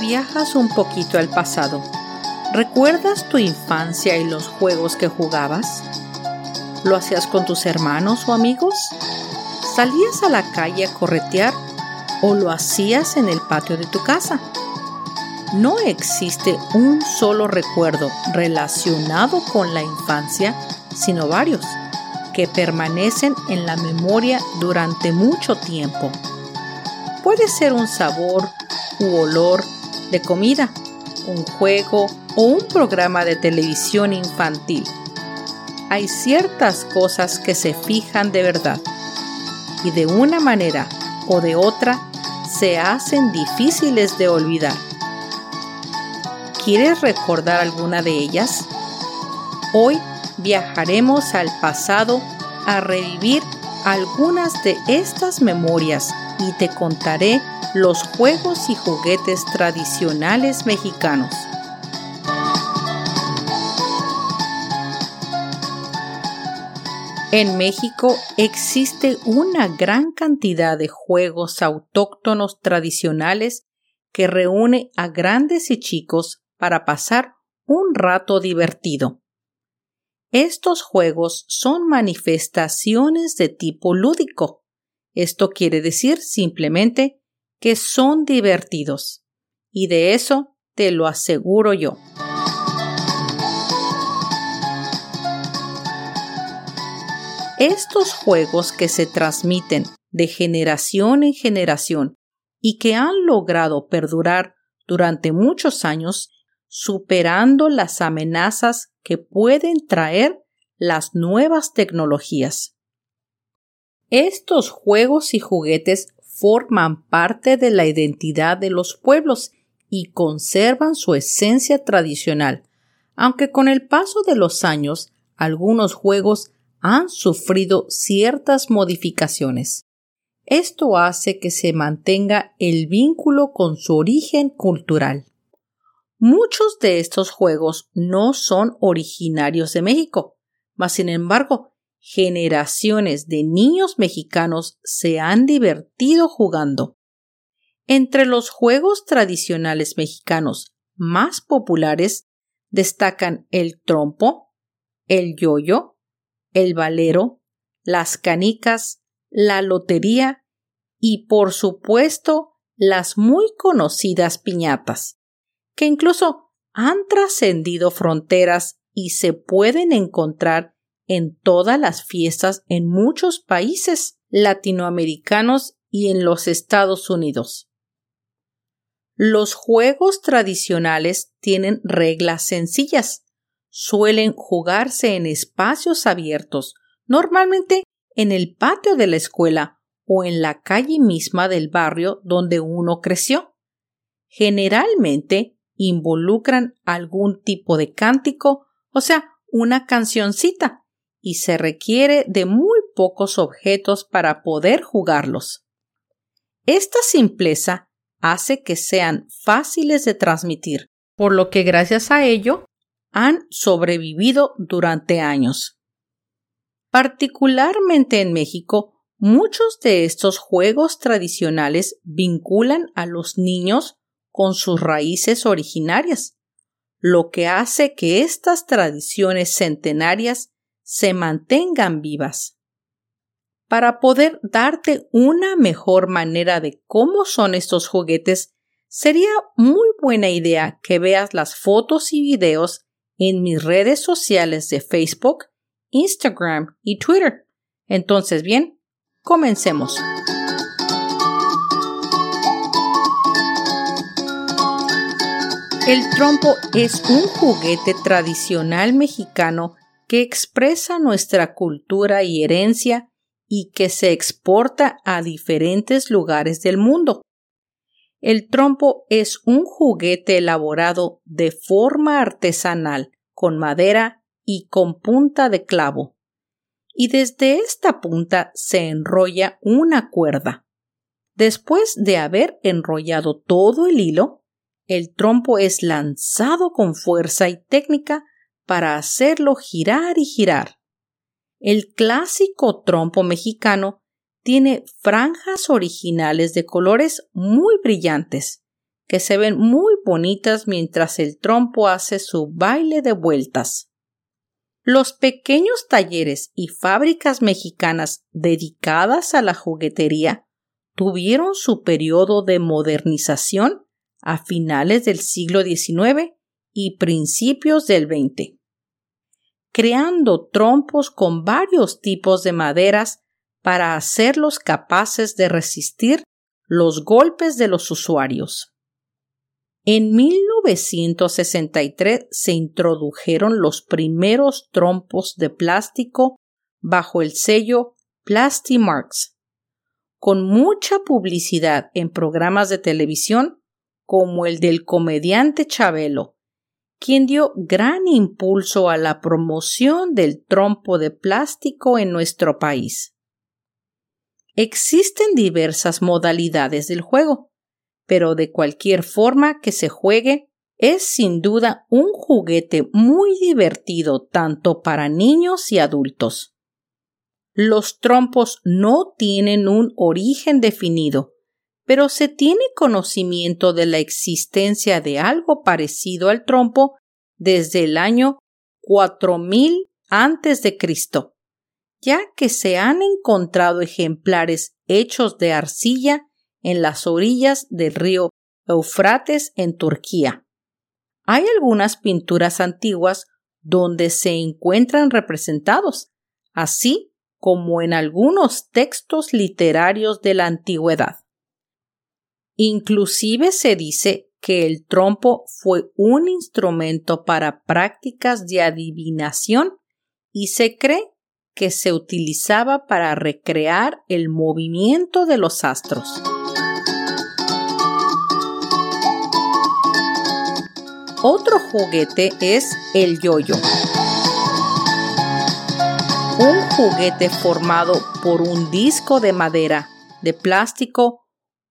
Viajas un poquito al pasado, ¿recuerdas tu infancia y los juegos que jugabas? ¿Lo hacías con tus hermanos o amigos? ¿Salías a la calle a corretear o lo hacías en el patio de tu casa? No existe un solo recuerdo relacionado con la infancia, sino varios, que permanecen en la memoria durante mucho tiempo. Puede ser un sabor u olor de comida, un juego o un programa de televisión infantil. Hay ciertas cosas que se fijan de verdad y de una manera o de otra se hacen difíciles de olvidar. ¿Quieres recordar alguna de ellas? Hoy viajaremos al pasado a revivir algunas de estas memorias y te contaré los juegos y juguetes tradicionales mexicanos. En México existe una gran cantidad de juegos autóctonos tradicionales que reúne a grandes y chicos para pasar un rato divertido. Estos juegos son manifestaciones de tipo lúdico. Esto quiere decir simplemente que son divertidos. Y de eso te lo aseguro yo. Estos juegos que se transmiten de generación en generación y que han logrado perdurar durante muchos años, superando las amenazas que pueden traer las nuevas tecnologías. Estos juegos y juguetes forman parte de la identidad de los pueblos y conservan su esencia tradicional, aunque con el paso de los años algunos juegos han sufrido ciertas modificaciones. Esto hace que se mantenga el vínculo con su origen cultural. Muchos de estos juegos no son originarios de México, mas sin embargo generaciones de niños mexicanos se han divertido jugando. Entre los juegos tradicionales mexicanos más populares destacan el trompo, el yoyo, el valero, las canicas, la lotería y, por supuesto, las muy conocidas piñatas, que incluso han trascendido fronteras y se pueden encontrar en todas las fiestas en muchos países latinoamericanos y en los Estados Unidos. Los juegos tradicionales tienen reglas sencillas. Suelen jugarse en espacios abiertos, normalmente en el patio de la escuela o en la calle misma del barrio donde uno creció. Generalmente involucran algún tipo de cántico, o sea, una cancioncita, y se requiere de muy pocos objetos para poder jugarlos. Esta simpleza hace que sean fáciles de transmitir, por lo que gracias a ello han sobrevivido durante años. Particularmente en México, muchos de estos juegos tradicionales vinculan a los niños con sus raíces originarias, lo que hace que estas tradiciones centenarias se mantengan vivas. Para poder darte una mejor manera de cómo son estos juguetes, sería muy buena idea que veas las fotos y videos en mis redes sociales de Facebook, Instagram y Twitter. Entonces, bien, comencemos. El trompo es un juguete tradicional mexicano que expresa nuestra cultura y herencia y que se exporta a diferentes lugares del mundo. El trompo es un juguete elaborado de forma artesanal, con madera y con punta de clavo. Y desde esta punta se enrolla una cuerda. Después de haber enrollado todo el hilo, el trompo es lanzado con fuerza y técnica para hacerlo girar y girar. El clásico trompo mexicano tiene franjas originales de colores muy brillantes, que se ven muy bonitas mientras el trompo hace su baile de vueltas. Los pequeños talleres y fábricas mexicanas dedicadas a la juguetería tuvieron su periodo de modernización a finales del siglo XIX y principios del XX, creando trompos con varios tipos de maderas para hacerlos capaces de resistir los golpes de los usuarios. En 1963 se introdujeron los primeros trompos de plástico bajo el sello Plastimarks, con mucha publicidad en programas de televisión como el del comediante Chabelo, quien dio gran impulso a la promoción del trompo de plástico en nuestro país. Existen diversas modalidades del juego, pero de cualquier forma que se juegue, es sin duda un juguete muy divertido tanto para niños y adultos. Los trompos no tienen un origen definido, pero se tiene conocimiento de la existencia de algo parecido al trompo desde el año 4000 antes de Cristo, ya que se han encontrado ejemplares hechos de arcilla en las orillas del río Eufrates en Turquía. Hay algunas pinturas antiguas donde se encuentran representados, así como en algunos textos literarios de la antigüedad. Inclusive se dice que el trompo fue un instrumento para prácticas de adivinación y se cree que se utilizaba para recrear el movimiento de los astros. Otro juguete es el yoyo. Un juguete formado por un disco de madera, de plástico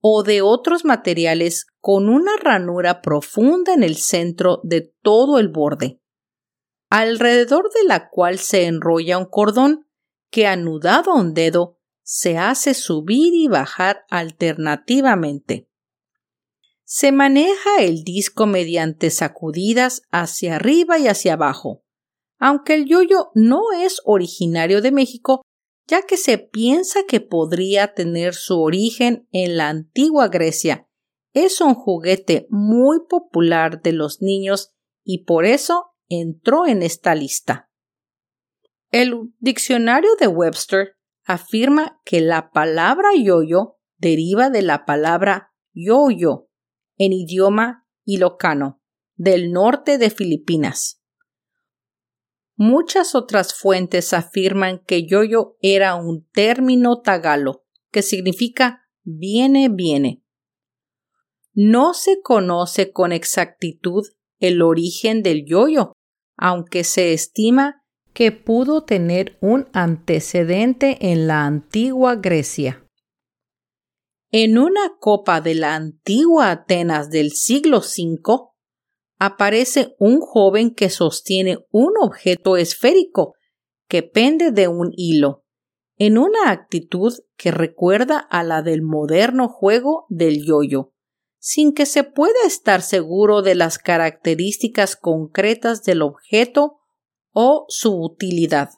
o de otros materiales con una ranura profunda en el centro de todo el borde, alrededor de la cual se enrolla un cordón que anudado a un dedo se hace subir y bajar alternativamente. Se maneja el disco mediante sacudidas hacia arriba y hacia abajo. Aunque el yoyo no es originario de México, ya que se piensa que podría tener su origen en la antigua Grecia. Es un juguete muy popular de los niños y por eso entró en esta lista. El diccionario de Webster afirma que la palabra yoyo deriva de la palabra yoyo en idioma ilocano del norte de Filipinas. Muchas otras fuentes afirman que yoyo era un término tagalo, que significa viene, viene. No se conoce con exactitud el origen del yoyo, aunque se estima que pudo tener un antecedente en la antigua Grecia. En una copa de la antigua Atenas del siglo V, aparece un joven que sostiene un objeto esférico que pende de un hilo, en una actitud que recuerda a la del moderno juego del yoyo, sin que se pueda estar seguro de las características concretas del objeto o su utilidad.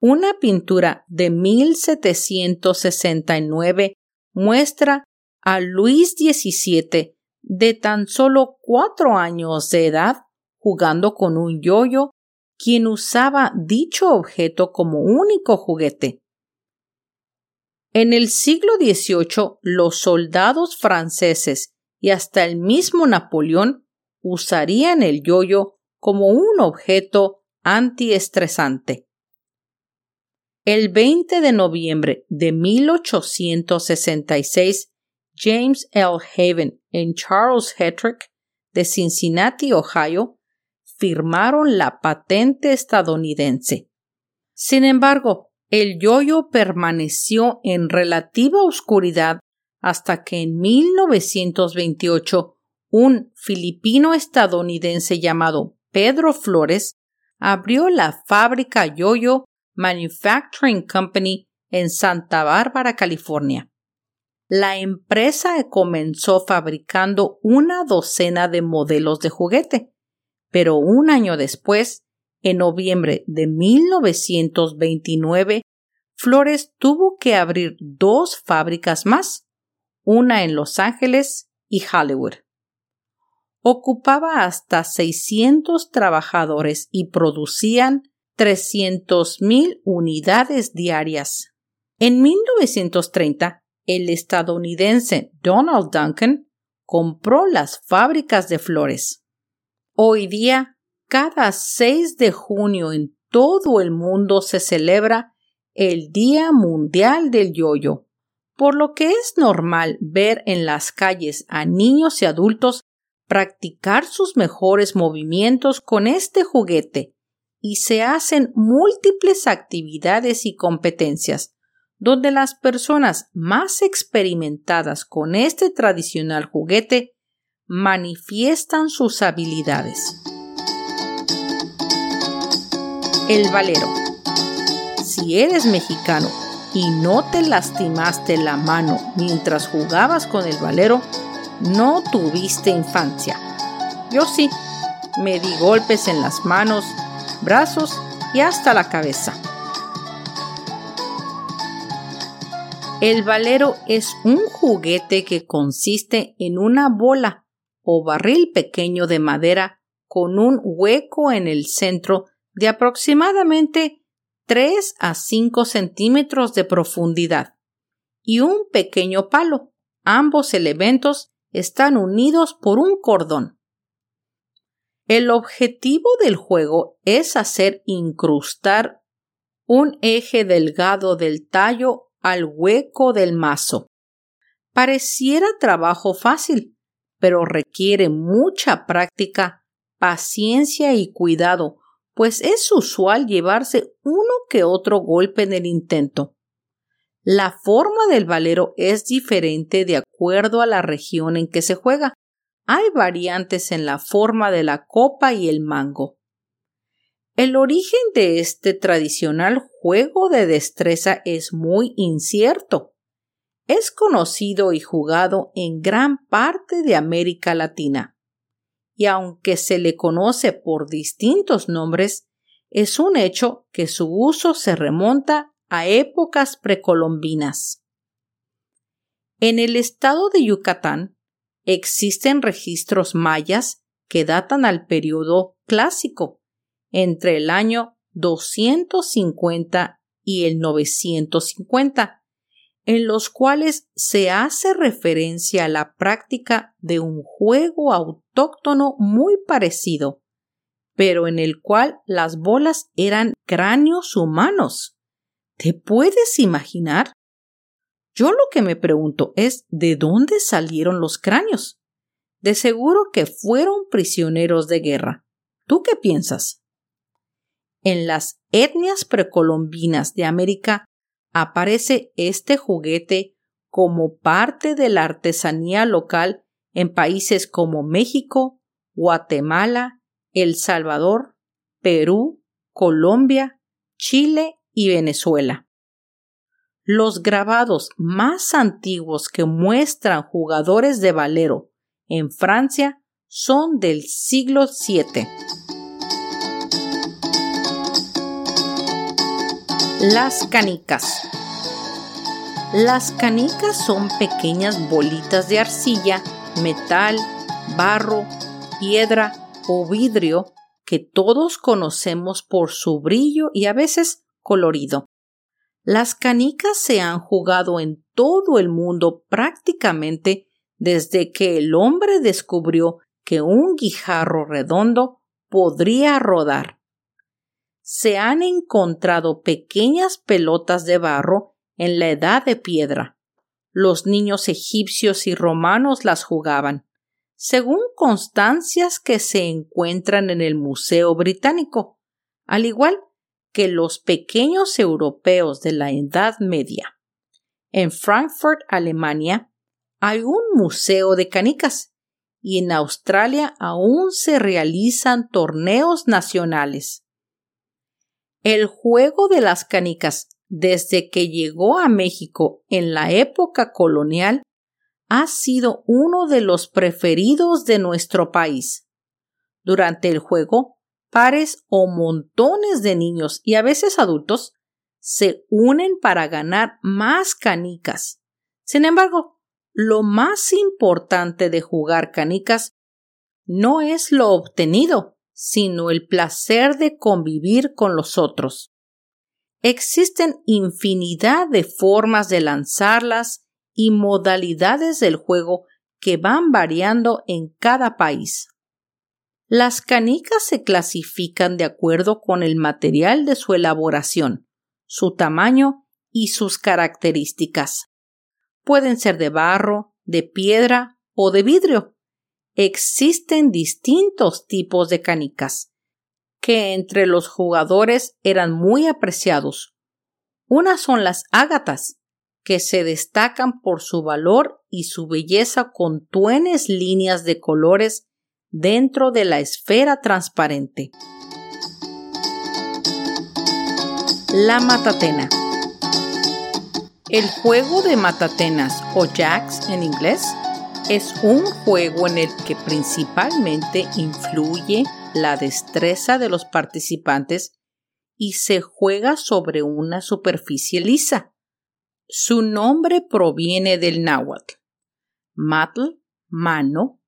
Una pintura de 1769 muestra a Luis XVII de tan solo cuatro años de edad jugando con un yoyo, quien usaba dicho objeto como único juguete. En el siglo XVIII, los soldados franceses y hasta el mismo Napoleón usarían el yoyo como un objeto antiestresante. El 20 de noviembre de 1866, James L. Haven y Charles Hetrick de Cincinnati, Ohio, firmaron la patente estadounidense. Sin embargo, el yoyo permaneció en relativa oscuridad hasta que en 1928 un filipino estadounidense llamado Pedro Flores abrió la fábrica Yoyo Manufacturing Company en Santa Bárbara, California. La empresa comenzó fabricando una docena de modelos de juguete, pero un año después, en noviembre de 1929, Flores tuvo que abrir dos fábricas más, una en Los Ángeles y Hollywood. Ocupaba hasta 600 trabajadores y producían 300.000 unidades diarias. En 1930, el estadounidense Donald Duncan compró las fábricas de flores. Hoy día, cada 6 de junio en todo el mundo se celebra el Día Mundial del Yoyo, por lo que es normal ver en las calles a niños y adultos practicar sus mejores movimientos con este juguete y se hacen múltiples actividades y competencias donde las personas más experimentadas con este tradicional juguete manifiestan sus habilidades. El valero. Si eres mexicano y no te lastimaste la mano mientras jugabas con el valero, no tuviste infancia. Yo sí, me di golpes en las manos, brazos y hasta la cabeza. El valero es un juguete que consiste en una bola o barril pequeño de madera con un hueco en el centro de aproximadamente 3 a 5 centímetros de profundidad y un pequeño palo. Ambos elementos están unidos por un cordón. El objetivo del juego es hacer incrustar un eje delgado del tallo al hueco del mazo. Pareciera trabajo fácil, pero requiere mucha práctica, paciencia y cuidado, pues es usual llevarse uno que otro golpe en el intento. La forma del valero es diferente de acuerdo a la región en que se juega. Hay variantes en la forma de la copa y el mango. El origen de este tradicional juego de destreza es muy incierto es conocido y jugado en gran parte de América Latina. Y aunque se le conoce por distintos nombres, es un hecho que su uso se remonta a épocas precolombinas. En el estado de Yucatán existen registros mayas que datan al periodo clásico, entre el año 250 y el 950, en los cuales se hace referencia a la práctica de un juego autóctono muy parecido, pero en el cual las bolas eran cráneos humanos. ¿Te puedes imaginar? Yo lo que me pregunto es ¿de dónde salieron los cráneos? De seguro que fueron prisioneros de guerra. ¿Tú qué piensas? En las etnias precolombinas de América aparece este juguete como parte de la artesanía local en países como México, Guatemala, El Salvador, Perú, Colombia, Chile y Venezuela. Los grabados más antiguos que muestran jugadores de valero en Francia son del siglo VII. Las canicas. Las canicas son pequeñas bolitas de arcilla, metal, barro, piedra o vidrio que todos conocemos por su brillo y a veces colorido. Las canicas se han jugado en todo el mundo prácticamente desde que el hombre descubrió que un guijarro redondo podría rodar. Se han encontrado pequeñas pelotas de barro en la edad de piedra. Los niños egipcios y romanos las jugaban, según constancias que se encuentran en el Museo Británico, al igual que los pequeños europeos de la Edad Media. En Frankfurt, Alemania, hay un museo de canicas y en Australia aún se realizan torneos nacionales. El juego de las canicas desde que llegó a México en la época colonial, ha sido uno de los preferidos de nuestro país. Durante el juego, pares o montones de niños y a veces adultos se unen para ganar más canicas. Sin embargo, lo más importante de jugar canicas no es lo obtenido, sino el placer de convivir con los otros. Existen infinidad de formas de lanzarlas y modalidades del juego que van variando en cada país. Las canicas se clasifican de acuerdo con el material de su elaboración, su tamaño y sus características. Pueden ser de barro, de piedra o de vidrio. Existen distintos tipos de canicas, que entre los jugadores eran muy apreciados. Unas son las ágatas, que se destacan por su valor y su belleza con tuenes líneas de colores dentro de la esfera transparente. La matatena. El juego de matatenas o jacks en inglés es un juego en el que principalmente influye la destreza de los participantes y se juega sobre una superficie lisa. Su nombre proviene del náhuatl. Matl, mano,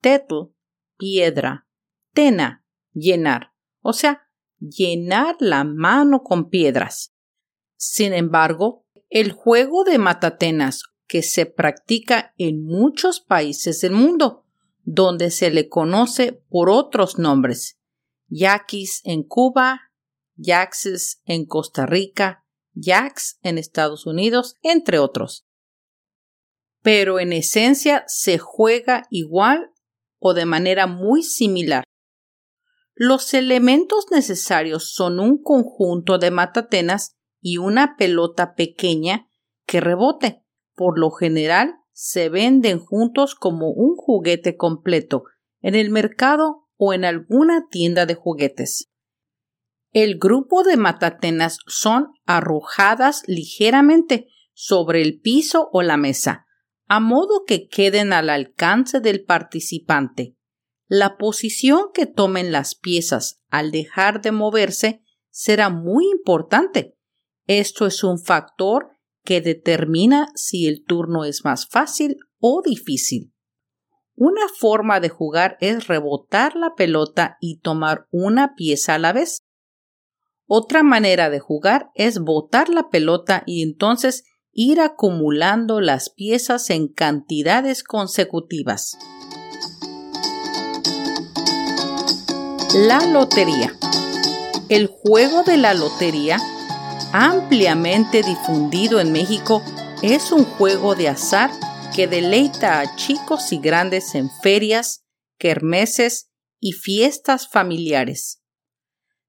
tetl, piedra, tena, llenar, o sea, llenar la mano con piedras. Sin embargo, el juego de matatenas que se practica en muchos países del mundo donde se le conoce por otros nombres. Yaquis en Cuba, Yaxes en Costa Rica, Yax en Estados Unidos, entre otros. Pero en esencia se juega igual o de manera muy similar. Los elementos necesarios son un conjunto de matatenas y una pelota pequeña que rebote, por lo general se venden juntos como un juguete completo en el mercado o en alguna tienda de juguetes. El grupo de matatenas son arrojadas ligeramente sobre el piso o la mesa, a modo que queden al alcance del participante. La posición que tomen las piezas al dejar de moverse será muy importante. Esto es un factor que determina si el turno es más fácil o difícil. Una forma de jugar es rebotar la pelota y tomar una pieza a la vez. Otra manera de jugar es botar la pelota y entonces ir acumulando las piezas en cantidades consecutivas. La lotería. El juego de la lotería ampliamente difundido en México, es un juego de azar que deleita a chicos y grandes en ferias, kermeses y fiestas familiares.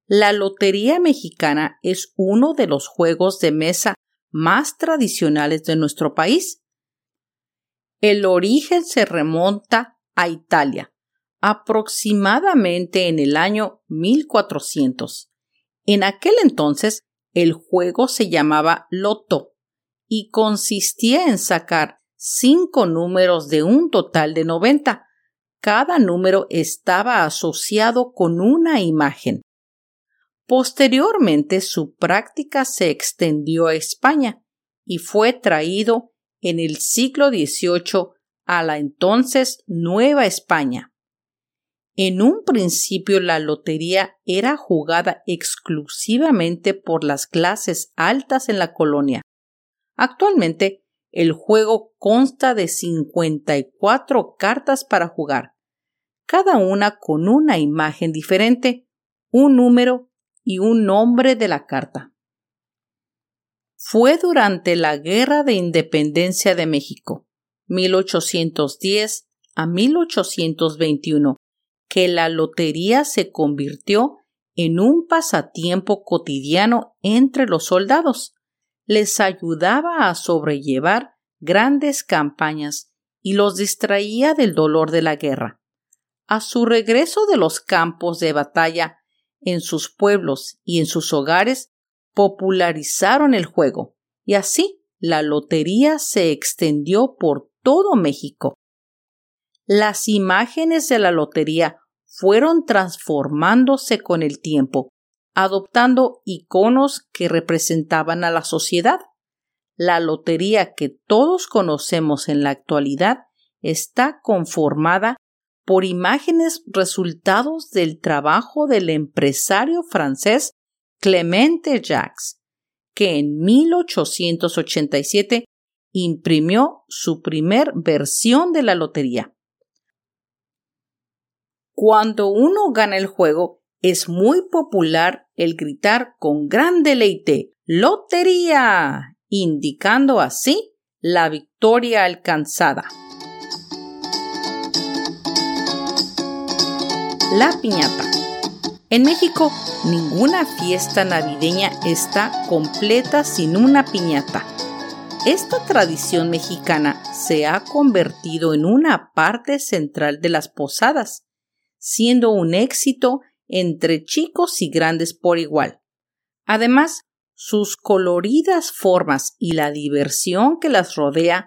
La Lotería Mexicana es uno de los juegos de mesa más tradicionales de nuestro país. El origen se remonta a Italia, aproximadamente en el año 1400. En aquel entonces, el juego se llamaba Loto y consistía en sacar cinco números de un total de 90. Cada número estaba asociado con una imagen. Posteriormente su práctica se extendió a España y fue traído en el siglo XVIII a la entonces Nueva España. En un principio la lotería era jugada exclusivamente por las clases altas en la colonia. Actualmente el juego consta de 54 cartas para jugar, cada una con una imagen diferente, un número y un nombre de la carta. Fue durante la Guerra de Independencia de México, 1810 a 1821, que la lotería se convirtió en un pasatiempo cotidiano entre los soldados. Les ayudaba a sobrellevar grandes campañas y los distraía del dolor de la guerra. A su regreso de los campos de batalla en sus pueblos y en sus hogares popularizaron el juego y así la lotería se extendió por todo México. Las imágenes de la lotería fueron transformándose con el tiempo, adoptando iconos que representaban a la sociedad. La lotería que todos conocemos en la actualidad está conformada por imágenes resultados del trabajo del empresario francés Clemente Jacques, que en 1887 imprimió su primer versión de la lotería. Cuando uno gana el juego, es muy popular el gritar con gran deleite ¡Lotería! indicando así la victoria alcanzada. La piñata. En México, ninguna fiesta navideña está completa sin una piñata. Esta tradición mexicana se ha convertido en una parte central de las posadas, siendo un éxito entre chicos y grandes por igual. Además, sus coloridas formas y la diversión que las rodea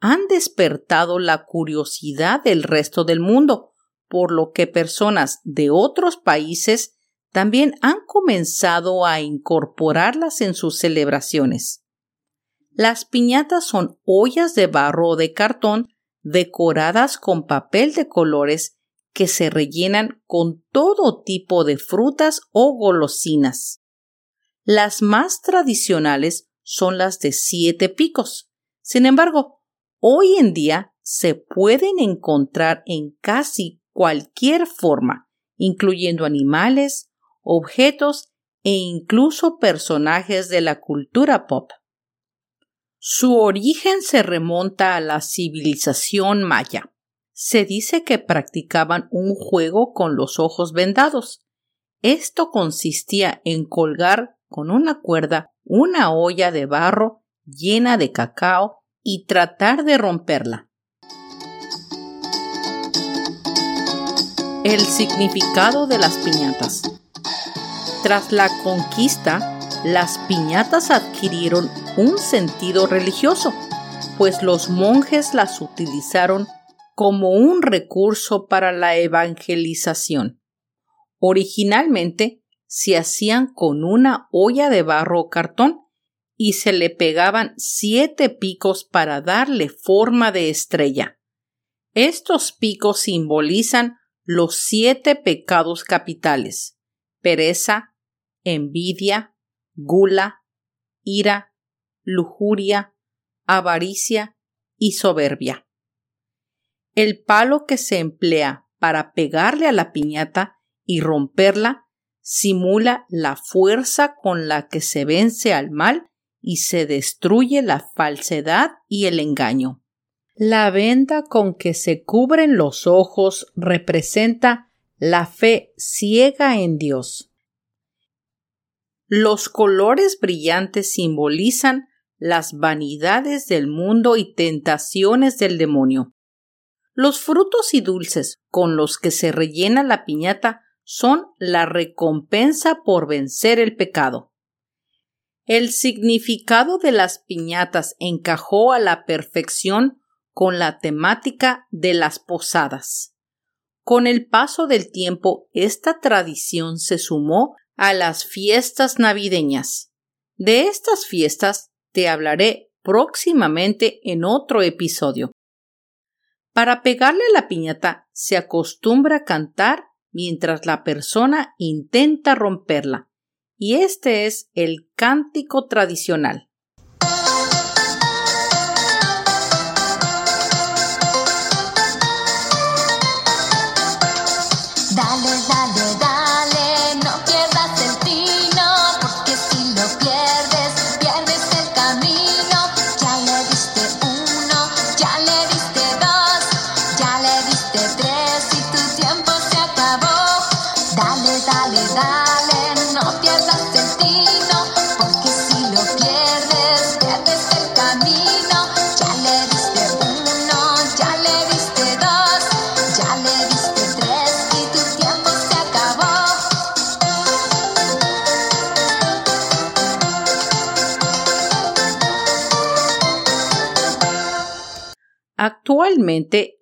han despertado la curiosidad del resto del mundo, por lo que personas de otros países también han comenzado a incorporarlas en sus celebraciones. Las piñatas son ollas de barro o de cartón decoradas con papel de colores que se rellenan con todo tipo de frutas o golosinas. Las más tradicionales son las de siete picos. Sin embargo, hoy en día se pueden encontrar en casi cualquier forma, incluyendo animales, objetos e incluso personajes de la cultura pop. Su origen se remonta a la civilización maya. Se dice que practicaban un juego con los ojos vendados. Esto consistía en colgar con una cuerda una olla de barro llena de cacao y tratar de romperla. El significado de las piñatas. Tras la conquista, las piñatas adquirieron un sentido religioso, pues los monjes las utilizaron como un recurso para la evangelización. Originalmente se hacían con una olla de barro o cartón y se le pegaban siete picos para darle forma de estrella. Estos picos simbolizan los siete pecados capitales pereza, envidia, gula, ira, lujuria, avaricia y soberbia. El palo que se emplea para pegarle a la piñata y romperla simula la fuerza con la que se vence al mal y se destruye la falsedad y el engaño. La venda con que se cubren los ojos representa la fe ciega en Dios. Los colores brillantes simbolizan las vanidades del mundo y tentaciones del demonio. Los frutos y dulces con los que se rellena la piñata son la recompensa por vencer el pecado. El significado de las piñatas encajó a la perfección con la temática de las posadas. Con el paso del tiempo, esta tradición se sumó a las fiestas navideñas. De estas fiestas te hablaré próximamente en otro episodio. Para pegarle la piñata se acostumbra a cantar mientras la persona intenta romperla, y este es el cántico tradicional.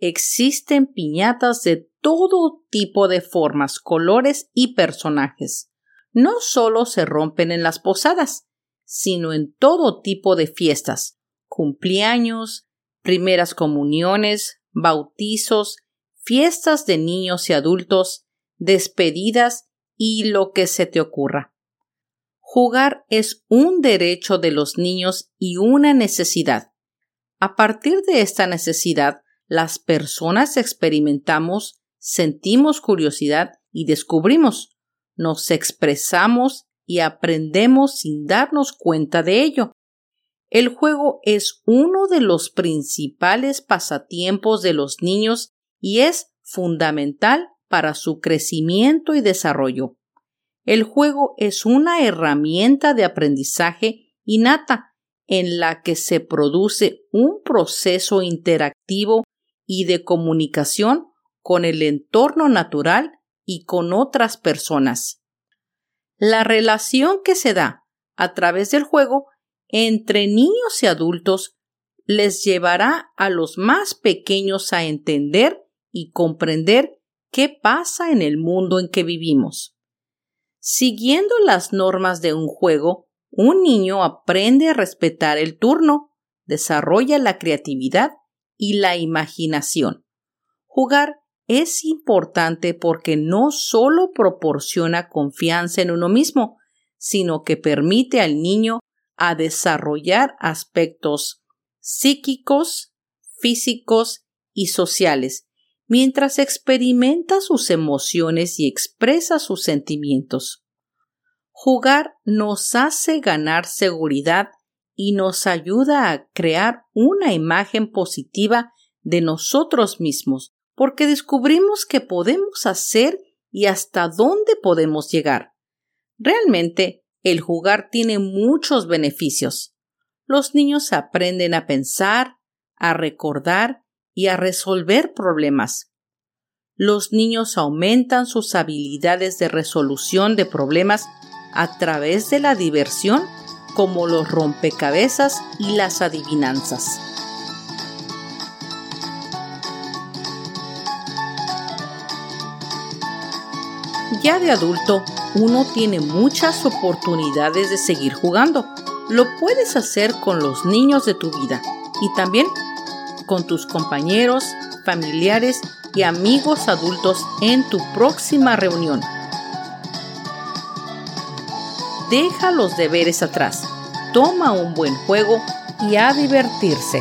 Existen piñatas de todo tipo de formas, colores y personajes. No solo se rompen en las posadas, sino en todo tipo de fiestas, cumpleaños, primeras comuniones, bautizos, fiestas de niños y adultos, despedidas y lo que se te ocurra. Jugar es un derecho de los niños y una necesidad. A partir de esta necesidad, las personas experimentamos, sentimos curiosidad y descubrimos, nos expresamos y aprendemos sin darnos cuenta de ello. El juego es uno de los principales pasatiempos de los niños y es fundamental para su crecimiento y desarrollo. El juego es una herramienta de aprendizaje innata en la que se produce un proceso interactivo y de comunicación con el entorno natural y con otras personas. La relación que se da a través del juego entre niños y adultos les llevará a los más pequeños a entender y comprender qué pasa en el mundo en que vivimos. Siguiendo las normas de un juego, un niño aprende a respetar el turno, desarrolla la creatividad y la imaginación. Jugar es importante porque no solo proporciona confianza en uno mismo, sino que permite al niño a desarrollar aspectos psíquicos, físicos y sociales, mientras experimenta sus emociones y expresa sus sentimientos. Jugar nos hace ganar seguridad y nos ayuda a crear una imagen positiva de nosotros mismos, porque descubrimos que podemos hacer y hasta dónde podemos llegar. Realmente, el jugar tiene muchos beneficios. Los niños aprenden a pensar, a recordar y a resolver problemas. Los niños aumentan sus habilidades de resolución de problemas a través de la diversión como los rompecabezas y las adivinanzas. Ya de adulto, uno tiene muchas oportunidades de seguir jugando. Lo puedes hacer con los niños de tu vida y también con tus compañeros, familiares y amigos adultos en tu próxima reunión deja los deberes atrás, toma un buen juego y a divertirse.